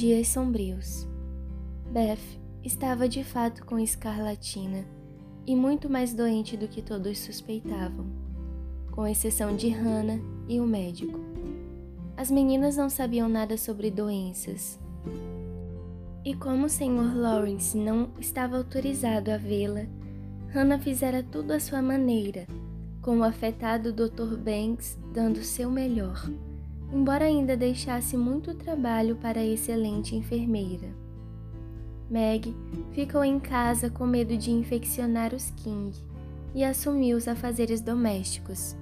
Dias sombrios. Beth estava de fato com escarlatina e muito mais doente do que todos suspeitavam, com exceção de Hannah e o médico. As meninas não sabiam nada sobre doenças. E como o Sr. Lawrence não estava autorizado a vê-la, Hannah fizera tudo à sua maneira, com o afetado Dr. Banks dando seu melhor embora ainda deixasse muito trabalho para a excelente enfermeira. Meg ficou em casa com medo de infeccionar os King e assumiu os afazeres domésticos.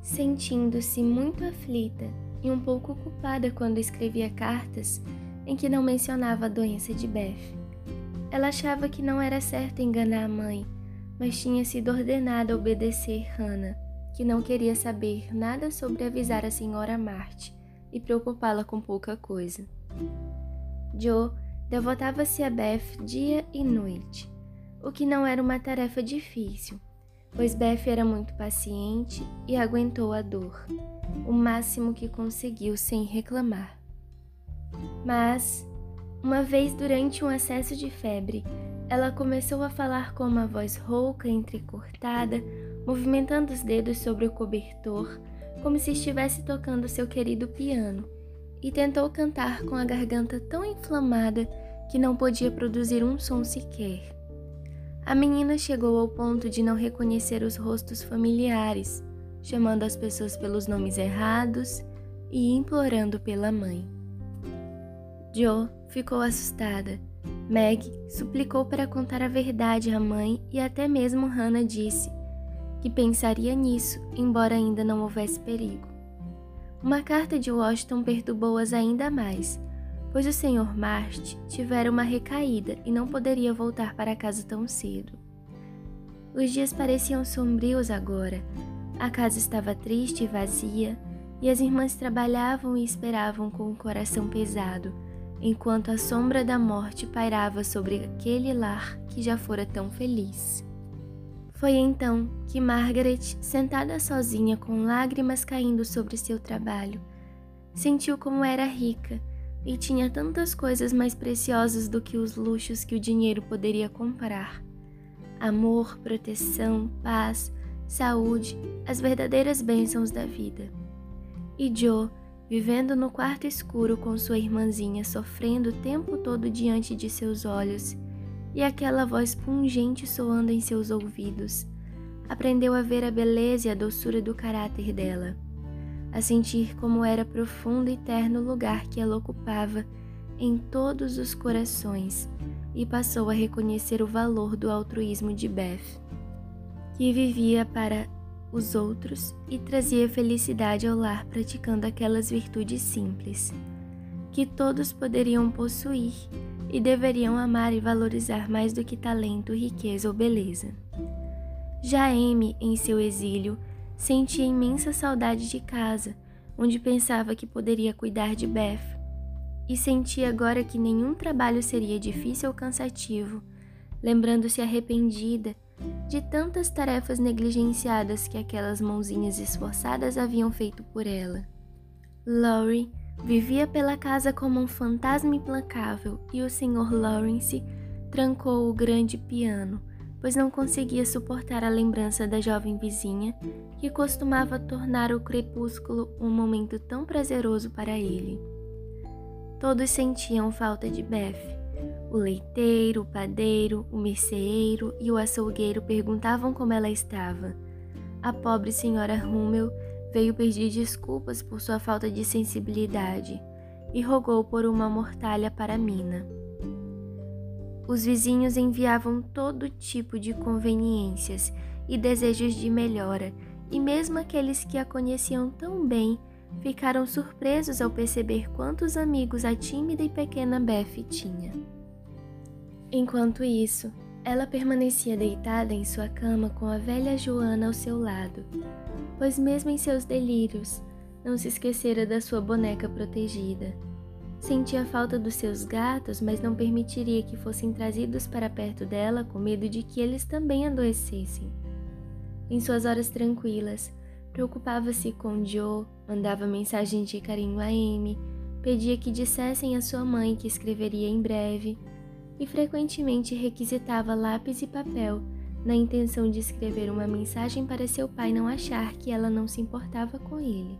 Sentindo-se muito aflita e um pouco culpada quando escrevia cartas em que não mencionava a doença de Beth. Ela achava que não era certo enganar a mãe, mas tinha sido ordenada a obedecer Hannah que não queria saber nada sobre avisar a senhora Marte e preocupá-la com pouca coisa. Joe devotava-se a Beth dia e noite, o que não era uma tarefa difícil, pois Beth era muito paciente e aguentou a dor, o máximo que conseguiu sem reclamar. Mas, uma vez durante um acesso de febre, ela começou a falar com uma voz rouca, entrecortada, movimentando os dedos sobre o cobertor, como se estivesse tocando seu querido piano, e tentou cantar com a garganta tão inflamada que não podia produzir um som sequer. A menina chegou ao ponto de não reconhecer os rostos familiares, chamando as pessoas pelos nomes errados e implorando pela mãe. Joe ficou assustada. Meg suplicou para contar a verdade à mãe e até mesmo Hannah disse que pensaria nisso, embora ainda não houvesse perigo. Uma carta de Washington perturbou-as ainda mais, pois o Sr. Marst tivera uma recaída e não poderia voltar para casa tão cedo. Os dias pareciam sombrios agora. A casa estava triste e vazia, e as irmãs trabalhavam e esperavam com o coração pesado, enquanto a sombra da morte pairava sobre aquele lar que já fora tão feliz. Foi então que Margaret, sentada sozinha com lágrimas caindo sobre seu trabalho, sentiu como era rica e tinha tantas coisas mais preciosas do que os luxos que o dinheiro poderia comprar: amor, proteção, paz, saúde, as verdadeiras bênçãos da vida. E Joe, vivendo no quarto escuro com sua irmãzinha sofrendo o tempo todo diante de seus olhos, e aquela voz pungente soando em seus ouvidos. Aprendeu a ver a beleza e a doçura do caráter dela, a sentir como era profundo e eterno lugar que ela ocupava em todos os corações e passou a reconhecer o valor do altruísmo de Beth, que vivia para os outros e trazia felicidade ao lar praticando aquelas virtudes simples que todos poderiam possuir e deveriam amar e valorizar mais do que talento, riqueza ou beleza. Já Amy, em seu exílio, sentia imensa saudade de casa, onde pensava que poderia cuidar de Beth, e sentia agora que nenhum trabalho seria difícil ou cansativo, lembrando-se arrependida de tantas tarefas negligenciadas que aquelas mãozinhas esforçadas haviam feito por ela. Laurie Vivia pela casa como um fantasma implacável e o Sr. Lawrence trancou o grande piano, pois não conseguia suportar a lembrança da jovem vizinha que costumava tornar o crepúsculo um momento tão prazeroso para ele. Todos sentiam falta de Beth. O leiteiro, o padeiro, o merceeiro e o açougueiro perguntavam como ela estava. A pobre senhora Rummel veio pedir desculpas por sua falta de sensibilidade e rogou por uma mortalha para Mina. Os vizinhos enviavam todo tipo de conveniências e desejos de melhora, e mesmo aqueles que a conheciam tão bem ficaram surpresos ao perceber quantos amigos a tímida e pequena Beth tinha. Enquanto isso, ela permanecia deitada em sua cama com a velha Joana ao seu lado, pois, mesmo em seus delírios, não se esquecera da sua boneca protegida. Sentia falta dos seus gatos, mas não permitiria que fossem trazidos para perto dela com medo de que eles também adoecessem. Em suas horas tranquilas, preocupava-se com Joe, mandava mensagens de carinho a Amy, pedia que dissessem à sua mãe que escreveria em breve e frequentemente requisitava lápis e papel na intenção de escrever uma mensagem para seu pai não achar que ela não se importava com ele.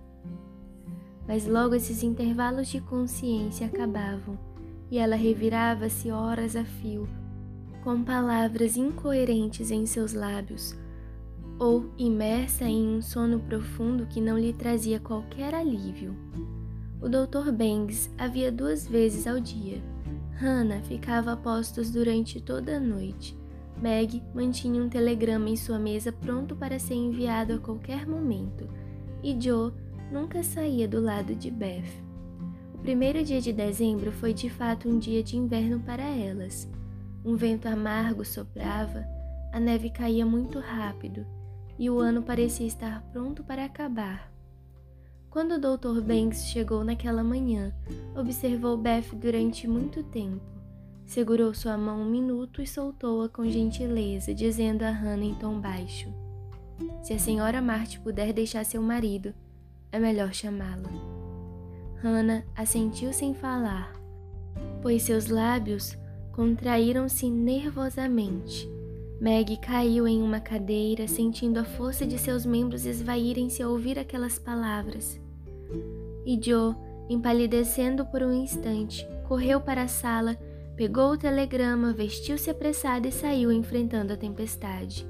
Mas logo esses intervalos de consciência acabavam e ela revirava-se horas a fio, com palavras incoerentes em seus lábios, ou imersa em um sono profundo que não lhe trazia qualquer alívio. O Dr. Bangs havia duas vezes ao dia. Hannah ficava a postos durante toda a noite. Meg mantinha um telegrama em sua mesa pronto para ser enviado a qualquer momento, e Joe nunca saía do lado de Beth. O primeiro dia de dezembro foi de fato um dia de inverno para elas. Um vento amargo soprava, a neve caía muito rápido e o ano parecia estar pronto para acabar. Quando o Dr. Banks chegou naquela manhã, observou Beth durante muito tempo. Segurou sua mão um minuto e soltou-a com gentileza, dizendo a Hannah em tom baixo: Se a senhora Marty puder deixar seu marido, é melhor chamá-la. Hannah assentiu sem falar, pois seus lábios contraíram-se nervosamente. Meg caiu em uma cadeira, sentindo a força de seus membros esvaírem-se ao ouvir aquelas palavras. E Joe, empalidecendo por um instante, correu para a sala, pegou o telegrama, vestiu-se apressado e saiu enfrentando a tempestade.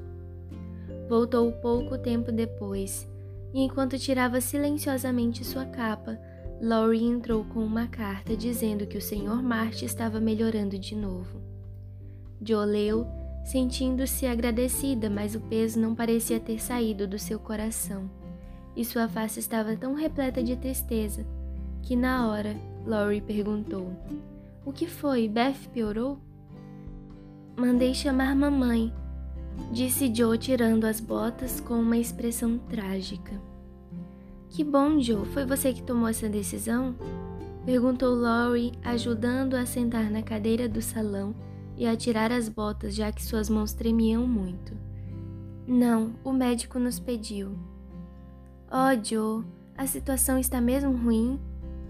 Voltou pouco tempo depois, e enquanto tirava silenciosamente sua capa, Laurie entrou com uma carta dizendo que o Sr. Marty estava melhorando de novo. Joe leu sentindo-se agradecida, mas o peso não parecia ter saído do seu coração, e sua face estava tão repleta de tristeza que, na hora, Laurie perguntou: O que foi? Beth piorou? Mandei chamar mamãe, disse Joe tirando as botas com uma expressão trágica. Que bom, Joe, foi você que tomou essa decisão? Perguntou Laurie, ajudando a sentar na cadeira do salão e a tirar as botas, já que suas mãos tremiam muito. Não, o médico nos pediu. Oh, Joe, a situação está mesmo ruim?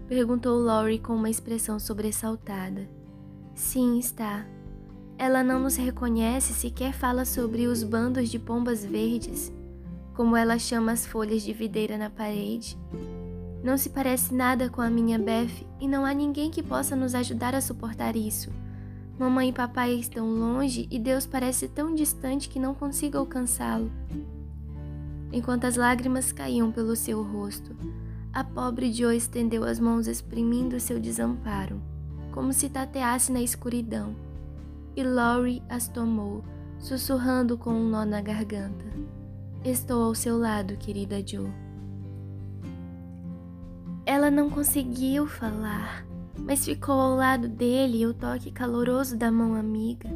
Perguntou Laurie com uma expressão sobressaltada. Sim, está. Ela não nos reconhece, sequer fala sobre os bandos de pombas verdes, como ela chama as folhas de videira na parede. Não se parece nada com a minha Beth e não há ninguém que possa nos ajudar a suportar isso. Mamãe e papai estão longe e Deus parece tão distante que não consigo alcançá-lo. Enquanto as lágrimas caíam pelo seu rosto, a pobre Joe estendeu as mãos exprimindo seu desamparo, como se tateasse na escuridão, e Laurie as tomou, sussurrando com um nó na garganta. Estou ao seu lado, querida Joe. Ela não conseguiu falar mas ficou ao lado dele e o toque caloroso da mão amiga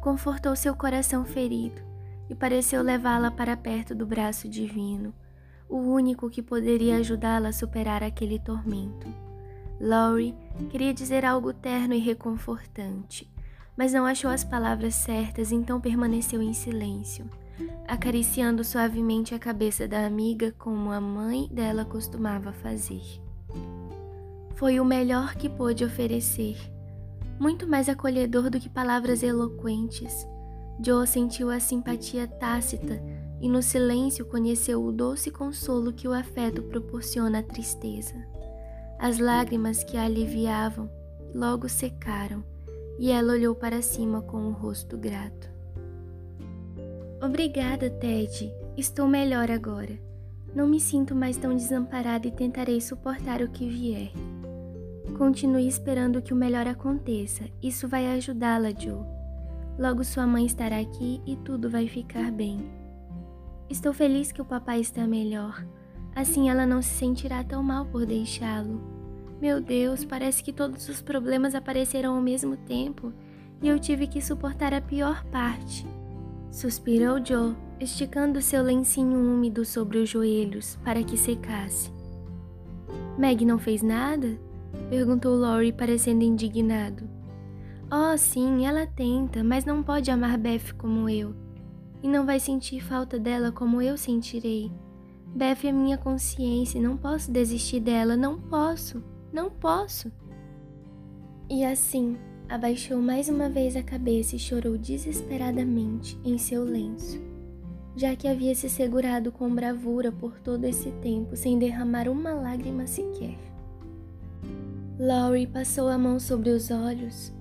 confortou seu coração ferido e pareceu levá-la para perto do braço divino, o único que poderia ajudá-la a superar aquele tormento. Laurie queria dizer algo terno e reconfortante, mas não achou as palavras certas, então permaneceu em silêncio, acariciando suavemente a cabeça da amiga como a mãe dela costumava fazer foi o melhor que pôde oferecer, muito mais acolhedor do que palavras eloquentes. Joe sentiu a simpatia tácita e no silêncio conheceu o doce consolo que o afeto proporciona à tristeza. As lágrimas que a aliviavam logo secaram e ela olhou para cima com o um rosto grato. Obrigada, Ted. Estou melhor agora. Não me sinto mais tão desamparada e tentarei suportar o que vier. Continue esperando que o melhor aconteça. Isso vai ajudá-la, Joe. Logo sua mãe estará aqui e tudo vai ficar bem. Estou feliz que o papai está melhor. Assim ela não se sentirá tão mal por deixá-lo. Meu Deus, parece que todos os problemas apareceram ao mesmo tempo e eu tive que suportar a pior parte. Suspirou Joe, esticando seu lencinho úmido sobre os joelhos para que secasse. Meg não fez nada? Perguntou Laurie, parecendo indignado. Oh, sim, ela tenta, mas não pode amar Beth como eu. E não vai sentir falta dela como eu sentirei. Beth é minha consciência e não posso desistir dela, não posso. Não posso. E assim, abaixou mais uma vez a cabeça e chorou desesperadamente em seu lenço, já que havia se segurado com bravura por todo esse tempo sem derramar uma lágrima sequer. Laurie passou a mão sobre os olhos,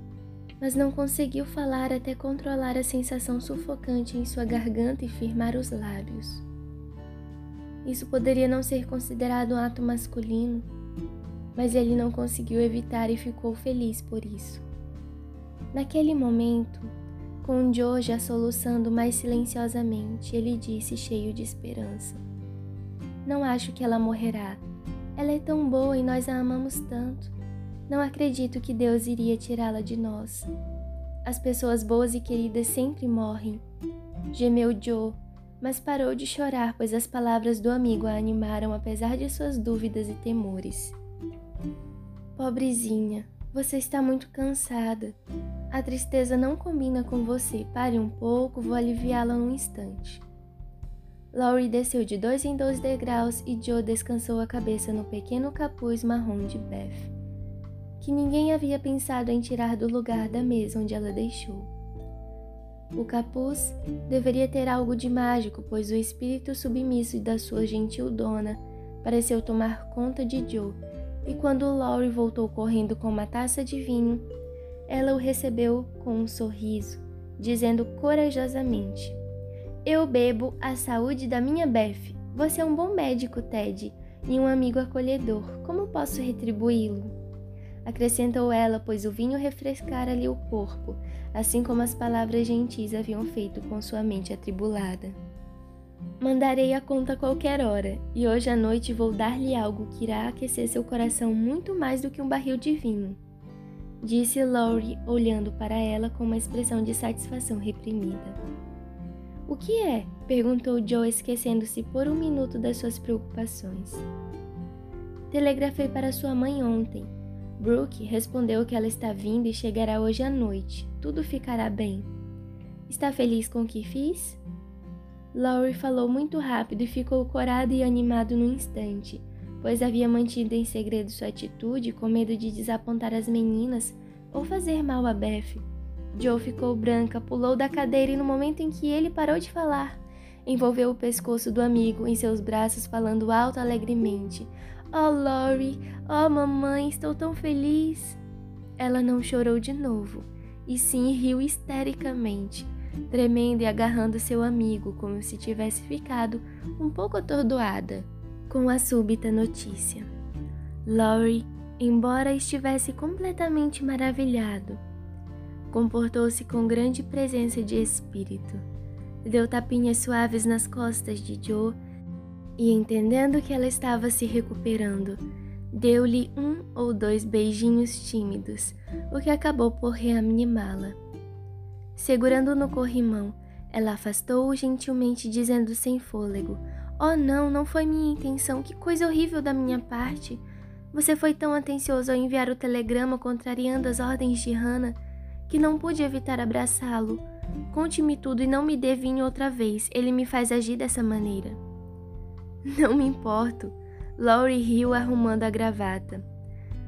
mas não conseguiu falar até controlar a sensação sufocante em sua garganta e firmar os lábios. Isso poderia não ser considerado um ato masculino, mas ele não conseguiu evitar e ficou feliz por isso. Naquele momento, com Joe já soluçando mais silenciosamente, ele disse cheio de esperança: Não acho que ela morrerá. Ela é tão boa e nós a amamos tanto. Não acredito que Deus iria tirá-la de nós. As pessoas boas e queridas sempre morrem. Gemeu Joe, mas parou de chorar, pois as palavras do amigo a animaram apesar de suas dúvidas e temores. Pobrezinha, você está muito cansada. A tristeza não combina com você. Pare um pouco, vou aliviá-la um instante. Laurie desceu de dois em dois degraus e Joe descansou a cabeça no pequeno capuz marrom de Beth que ninguém havia pensado em tirar do lugar da mesa onde ela deixou. O capuz deveria ter algo de mágico, pois o espírito submisso da sua gentil dona pareceu tomar conta de Joe, e quando Laurie voltou correndo com uma taça de vinho, ela o recebeu com um sorriso, dizendo corajosamente: Eu bebo a saúde da minha Beth. Você é um bom médico, Ted, e um amigo acolhedor. Como posso retribuí-lo? Acrescentou ela, pois o vinho refrescara-lhe o corpo, assim como as palavras gentis haviam feito com sua mente atribulada. Mandarei a conta a qualquer hora, e hoje à noite vou dar-lhe algo que irá aquecer seu coração muito mais do que um barril de vinho, disse Laurie, olhando para ela com uma expressão de satisfação reprimida. O que é? perguntou Joe, esquecendo-se por um minuto das suas preocupações. Telegrafei para sua mãe ontem Brooke respondeu que ela está vindo e chegará hoje à noite. Tudo ficará bem. Está feliz com o que fiz? Laurie falou muito rápido e ficou corado e animado no instante, pois havia mantido em segredo sua atitude com medo de desapontar as meninas ou fazer mal a Beth. Joe ficou branca, pulou da cadeira e no momento em que ele parou de falar, envolveu o pescoço do amigo em seus braços, falando alto alegremente: Oh, Lori, oh, mamãe, estou tão feliz. Ela não chorou de novo, e sim riu histericamente, tremendo e agarrando seu amigo como se tivesse ficado um pouco atordoada com a súbita notícia. Lori, embora estivesse completamente maravilhado, comportou-se com grande presença de espírito. Deu tapinhas suaves nas costas de Joe e, entendendo que ela estava se recuperando, deu-lhe um ou dois beijinhos tímidos, o que acabou por reanimá-la. Segurando no corrimão, ela afastou-o gentilmente, dizendo sem fôlego: Oh, não, não foi minha intenção, que coisa horrível da minha parte. Você foi tão atencioso ao enviar o telegrama contrariando as ordens de Hannah que não pude evitar abraçá-lo. Conte-me tudo e não me dê vinho outra vez, ele me faz agir dessa maneira. Não me importo. Laurie riu arrumando a gravata.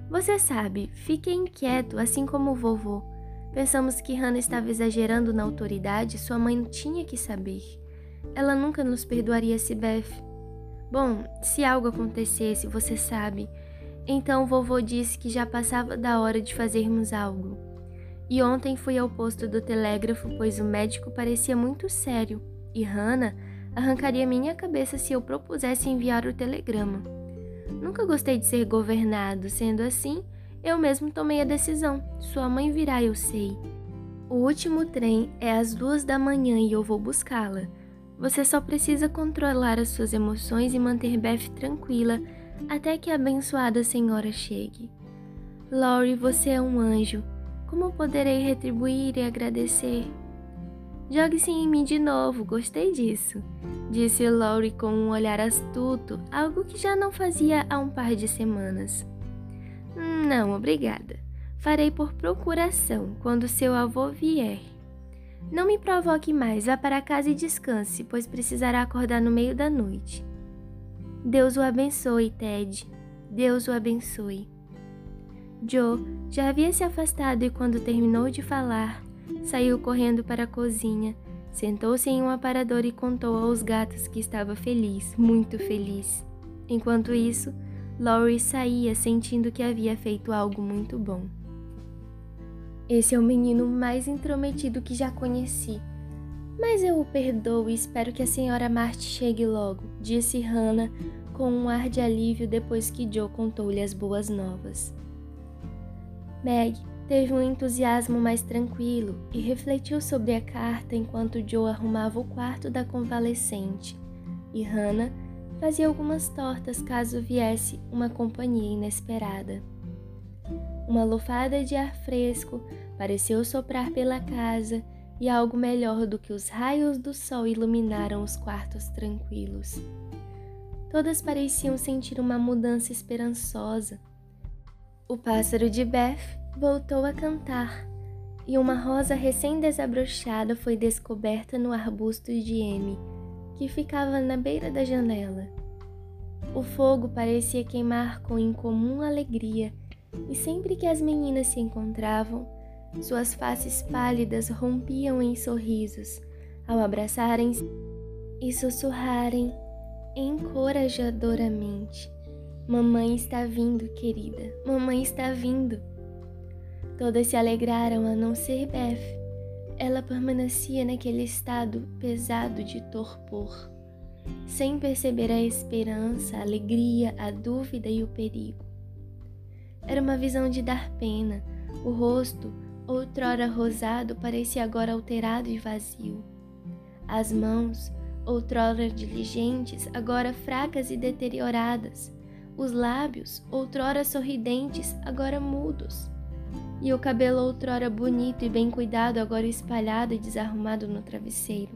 Você sabe, fiquei inquieto, assim como o vovô. Pensamos que Hannah estava exagerando na autoridade, sua mãe tinha que saber. Ela nunca nos perdoaria se Beth. Bom, se algo acontecesse, você sabe. Então o vovô disse que já passava da hora de fazermos algo. E ontem fui ao posto do telégrafo, pois o médico parecia muito sério. E Hannah arrancaria minha cabeça se eu propusesse enviar o telegrama. Nunca gostei de ser governado, sendo assim, eu mesmo tomei a decisão. Sua mãe virá, eu sei. O último trem é às duas da manhã e eu vou buscá-la. Você só precisa controlar as suas emoções e manter Beth tranquila até que a abençoada senhora chegue. Laurie, você é um anjo. Como poderei retribuir e agradecer? Jogue-se em mim de novo, gostei disso, disse Laurie com um olhar astuto, algo que já não fazia há um par de semanas. Não, obrigada. Farei por procuração quando seu avô vier. Não me provoque mais, vá para casa e descanse, pois precisará acordar no meio da noite. Deus o abençoe, Ted. Deus o abençoe. Joe já havia se afastado e, quando terminou de falar, saiu correndo para a cozinha, sentou-se em um aparador e contou aos gatos que estava feliz, muito feliz. Enquanto isso, Laurie saía sentindo que havia feito algo muito bom. Esse é o menino mais intrometido que já conheci. Mas eu o perdoo e espero que a senhora Marty chegue logo, disse Hannah com um ar de alívio depois que Joe contou-lhe as boas novas. Meg teve um entusiasmo mais tranquilo e refletiu sobre a carta enquanto Joe arrumava o quarto da convalescente, e Hannah fazia algumas tortas caso viesse uma companhia inesperada. Uma lufada de ar fresco pareceu soprar pela casa e algo melhor do que os raios do sol iluminaram os quartos tranquilos. Todas pareciam sentir uma mudança esperançosa o pássaro de Beth voltou a cantar e uma rosa recém-desabrochada foi descoberta no arbusto de M, que ficava na beira da janela. O fogo parecia queimar com incomum alegria, e sempre que as meninas se encontravam, suas faces pálidas rompiam em sorrisos ao abraçarem-se e sussurrarem encorajadoramente. Mamãe está vindo, querida. Mamãe está vindo. Todas se alegraram a não ser Beth. Ela permanecia naquele estado pesado de torpor, sem perceber a esperança, a alegria, a dúvida e o perigo. Era uma visão de dar pena. O rosto, outrora rosado, parecia agora alterado e vazio. As mãos, outrora diligentes, agora fracas e deterioradas os lábios, outrora sorridentes, agora mudos, e o cabelo, outrora bonito e bem cuidado, agora espalhado e desarrumado no travesseiro.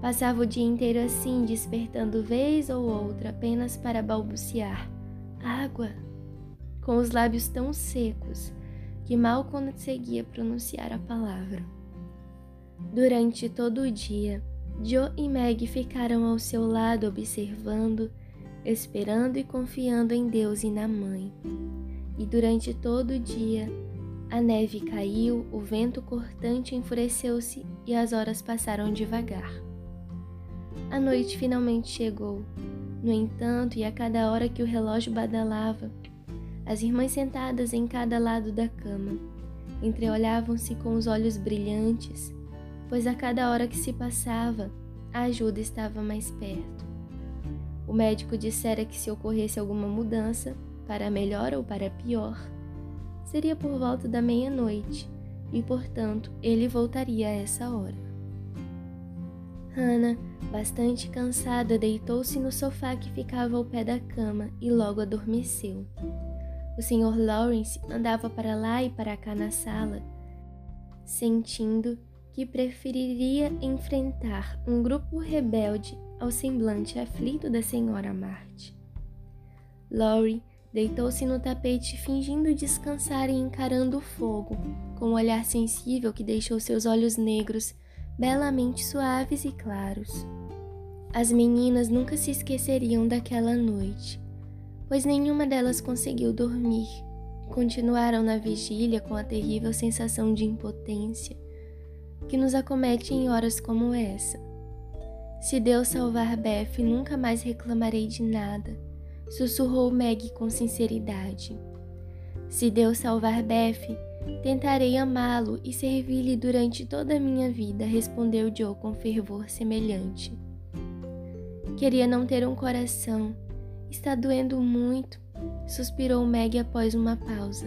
Passava o dia inteiro assim, despertando vez ou outra apenas para balbuciar: Água! Com os lábios tão secos que mal conseguia pronunciar a palavra. Durante todo o dia, Joe e Meg ficaram ao seu lado observando esperando e confiando em Deus e na Mãe. E durante todo o dia, a neve caiu, o vento cortante enfureceu-se e as horas passaram devagar. A noite finalmente chegou. No entanto, e a cada hora que o relógio badalava, as irmãs sentadas em cada lado da cama entreolhavam-se com os olhos brilhantes, pois a cada hora que se passava, a ajuda estava mais perto. O médico dissera que se ocorresse alguma mudança, para melhor ou para pior, seria por volta da meia-noite e, portanto, ele voltaria a essa hora. Hannah, bastante cansada, deitou-se no sofá que ficava ao pé da cama e logo adormeceu. O Sr. Lawrence andava para lá e para cá na sala, sentindo que preferiria enfrentar um grupo rebelde ao semblante aflito da senhora Marty. Laurie deitou-se no tapete fingindo descansar e encarando o fogo, com um olhar sensível que deixou seus olhos negros belamente suaves e claros. As meninas nunca se esqueceriam daquela noite, pois nenhuma delas conseguiu dormir. Continuaram na vigília com a terrível sensação de impotência que nos acomete em horas como essa. Se Deus salvar Beth, nunca mais reclamarei de nada, sussurrou Meg com sinceridade. Se Deus salvar Beth, tentarei amá-lo e servir-lhe durante toda a minha vida, respondeu Joe com fervor semelhante. Queria não ter um coração. Está doendo muito, suspirou Meg após uma pausa.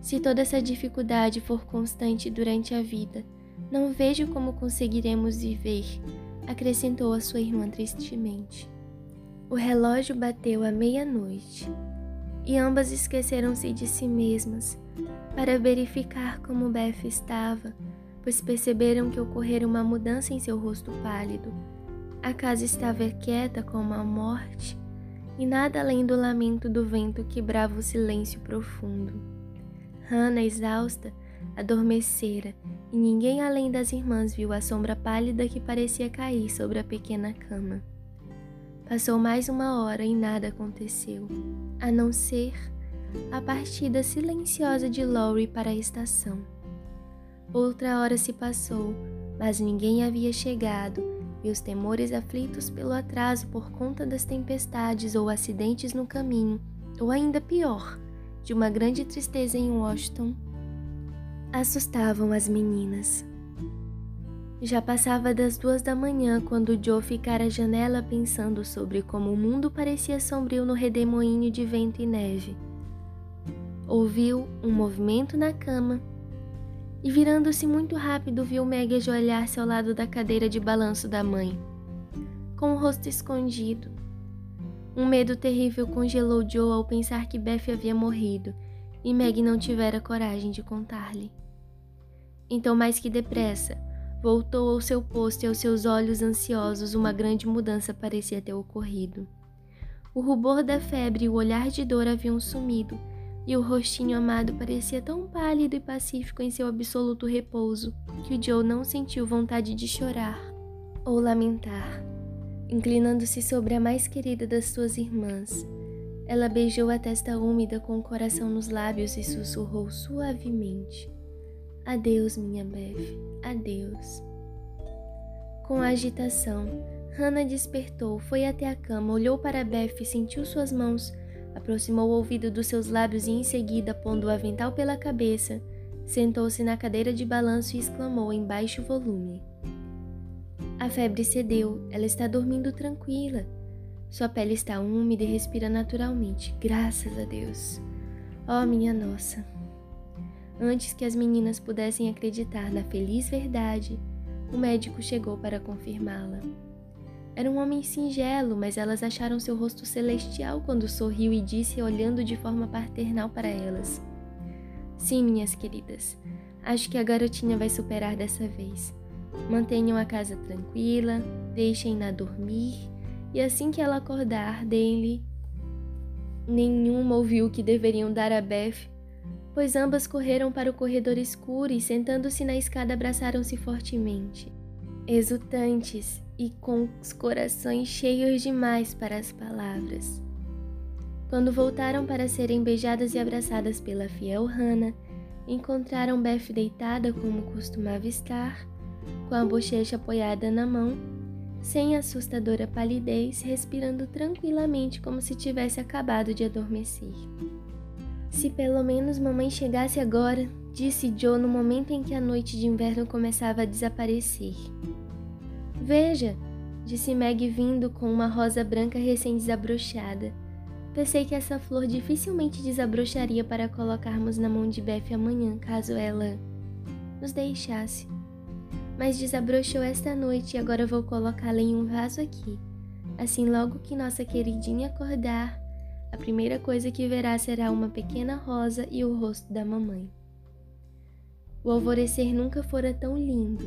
Se toda essa dificuldade for constante durante a vida, não vejo como conseguiremos viver acrescentou a sua irmã tristemente. O relógio bateu à meia-noite e ambas esqueceram-se de si mesmas para verificar como Beth estava, pois perceberam que ocorrera uma mudança em seu rosto pálido. A casa estava quieta como a morte e nada além do lamento do vento quebrava o silêncio profundo. Hannah, exausta, adormecera e ninguém além das irmãs viu a sombra pálida que parecia cair sobre a pequena cama. Passou mais uma hora e nada aconteceu, a não ser a partida silenciosa de Laurie para a estação. Outra hora se passou, mas ninguém havia chegado, e os temores aflitos pelo atraso por conta das tempestades ou acidentes no caminho, ou ainda pior, de uma grande tristeza em Washington, assustavam as meninas. Já passava das duas da manhã quando Joe ficara à janela pensando sobre como o mundo parecia sombrio no redemoinho de vento e neve. Ouviu um movimento na cama e, virando-se muito rápido, viu Meg ajoelhar-se ao lado da cadeira de balanço da mãe, com o rosto escondido. Um medo terrível congelou Joe ao pensar que Beth havia morrido e Meg não tivera coragem de contar-lhe. Então, mais que depressa, voltou ao seu posto e aos seus olhos ansiosos uma grande mudança parecia ter ocorrido. O rubor da febre e o olhar de dor haviam sumido, e o rostinho amado parecia tão pálido e pacífico em seu absoluto repouso que o Joe não sentiu vontade de chorar ou lamentar. Inclinando-se sobre a mais querida das suas irmãs, ela beijou a testa úmida com o coração nos lábios e sussurrou suavemente: Adeus, minha Beth, adeus. Com agitação, Hannah despertou, foi até a cama, olhou para Beth, sentiu suas mãos, aproximou o ouvido dos seus lábios e em seguida, pondo o avental pela cabeça, sentou-se na cadeira de balanço e exclamou em baixo volume: A febre cedeu, ela está dormindo tranquila. Sua pele está úmida e respira naturalmente, graças a Deus. Oh, minha nossa! Antes que as meninas pudessem acreditar na feliz verdade, o médico chegou para confirmá-la. Era um homem singelo, mas elas acharam seu rosto celestial quando sorriu e disse, olhando de forma paternal para elas: Sim, minhas queridas, acho que a garotinha vai superar dessa vez. Mantenham a casa tranquila, deixem-na dormir e assim que ela acordar, deem-lhe. Nenhuma ouviu que deveriam dar a Beth pois ambas correram para o corredor escuro e, sentando-se na escada, abraçaram-se fortemente, exultantes e com os corações cheios demais para as palavras. Quando voltaram para serem beijadas e abraçadas pela fiel Hannah, encontraram Beth deitada como costumava estar, com a bochecha apoiada na mão, sem assustadora palidez, respirando tranquilamente como se tivesse acabado de adormecer. Se pelo menos mamãe chegasse agora, disse Joe no momento em que a noite de inverno começava a desaparecer. Veja, disse Meg vindo com uma rosa branca recém-desabrochada. Pensei que essa flor dificilmente desabrocharia para colocarmos na mão de Beth amanhã, caso ela nos deixasse. Mas desabrochou esta noite e agora vou colocá-la em um vaso aqui. Assim, logo que nossa queridinha acordar, a primeira coisa que verá será uma pequena rosa e o rosto da mamãe. O alvorecer nunca fora tão lindo,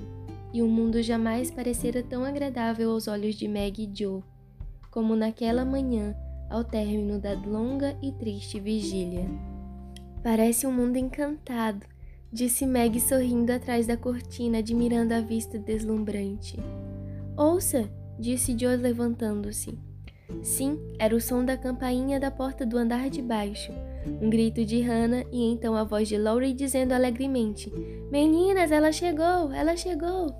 e o mundo jamais parecera tão agradável aos olhos de Meg e Joe, como naquela manhã, ao término da longa e triste vigília. Parece um mundo encantado, disse Meg sorrindo atrás da cortina, admirando a vista deslumbrante. Ouça, disse Joe levantando-se. Sim, era o som da campainha da porta do andar de baixo. Um grito de Hannah e então a voz de Laurie dizendo alegremente: Meninas, ela chegou, ela chegou!